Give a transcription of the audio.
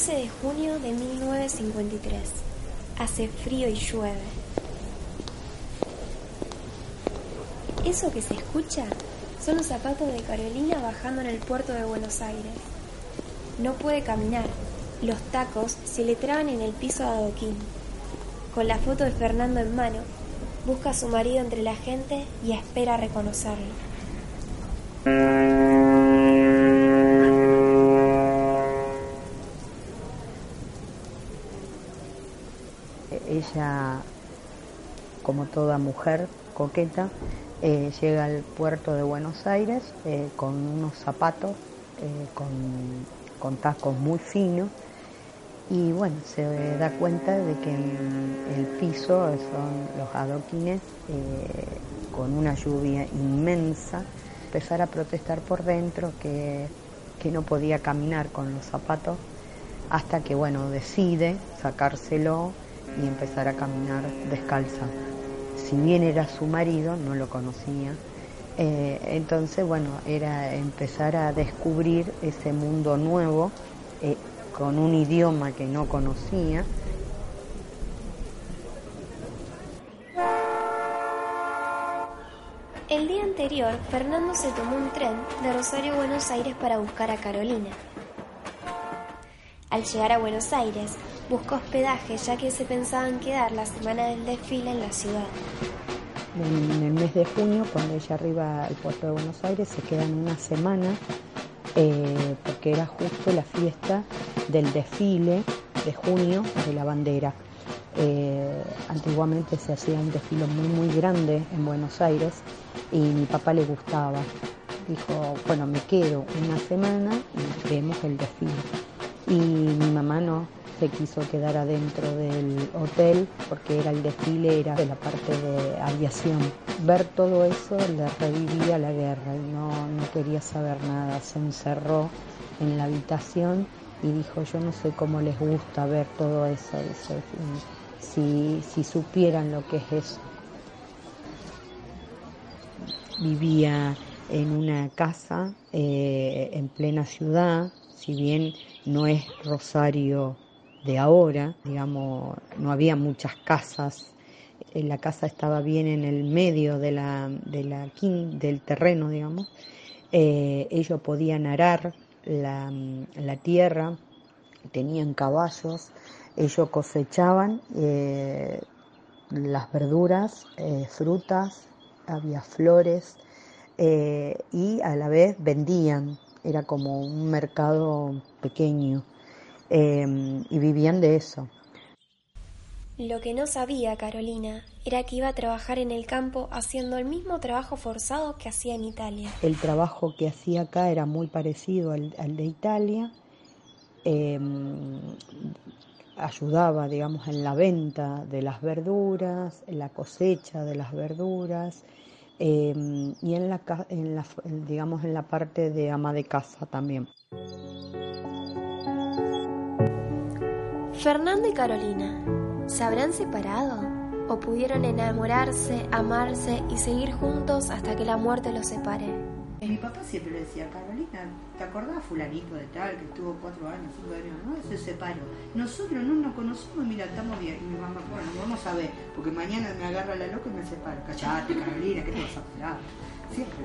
15 de junio de 1953. Hace frío y llueve. Eso que se escucha son los zapatos de Carolina bajando en el puerto de Buenos Aires. No puede caminar. Los tacos se le traban en el piso de adoquín. Con la foto de Fernando en mano, busca a su marido entre la gente y espera reconocerlo. Ella, como toda mujer coqueta, eh, llega al puerto de Buenos Aires eh, con unos zapatos, eh, con, con tacos muy finos y bueno, se da cuenta de que el piso son los adoquines con una lluvia inmensa, empezar a protestar por dentro que, que no podía caminar con los zapatos hasta que bueno, decide sacárselo y empezar a caminar descalza. Si bien era su marido, no lo conocía, eh, entonces bueno, era empezar a descubrir ese mundo nuevo. Eh, con un idioma que no conocía. El día anterior, Fernando se tomó un tren de Rosario Buenos Aires para buscar a Carolina. Al llegar a Buenos Aires, buscó hospedaje ya que se pensaban quedar la semana del desfile en la ciudad. En el mes de junio, cuando ella arriba al puerto de Buenos Aires, se quedan una semana eh, porque era justo la fiesta del desfile de junio de la bandera. Eh, antiguamente se hacía un desfile muy muy grande en Buenos Aires y mi papá le gustaba. Dijo, bueno, me quedo una semana y vemos el desfile. Y mi mamá no, se quiso quedar adentro del hotel porque era el desfile, era de la parte de aviación. Ver todo eso le revivía la guerra y no, no quería saber nada. Se encerró en la habitación y dijo, yo no sé cómo les gusta ver todo eso. si, si supieran lo que es eso. Vivía en una casa eh, en plena ciudad, si bien no es Rosario de ahora, digamos, no había muchas casas, eh, la casa estaba bien en el medio de la, de la, del terreno, digamos, eh, ellos podían arar la, la, tierra, tenían caballos, ellos cosechaban eh, las verduras, frutas, había flores y a la vez vendían, era como un mercado pequeño. Em, y vivían de eso. Lo que no sabía Carolina era que iba a trabajar en el campo haciendo el mismo trabajo forzado que hacía en Italia. El trabajo que hacía acá era muy parecido al, de Italia. Em, ayudaba, digamos, en la venta de las verduras, en la cosecha de las verduras em, y en la, en la, digamos, en la parte de ama de casa también. Fernando y Carolina, ¿se habrán separado? ¿O pudieron enamorarse, amarse y seguir juntos hasta que la muerte los separe? Mi papá siempre le decía, Carolina, ¿te acordás fulanito de tal que estuvo cuatro años, cinco años? No, se separó. Nosotros no nos conocimos, mira, estamos bien. Y mi mamá, bueno, vamos a ver, porque mañana me agarra la loca y me separo. Callate, Carolina, ¿qué te vas a esperar? Siempre.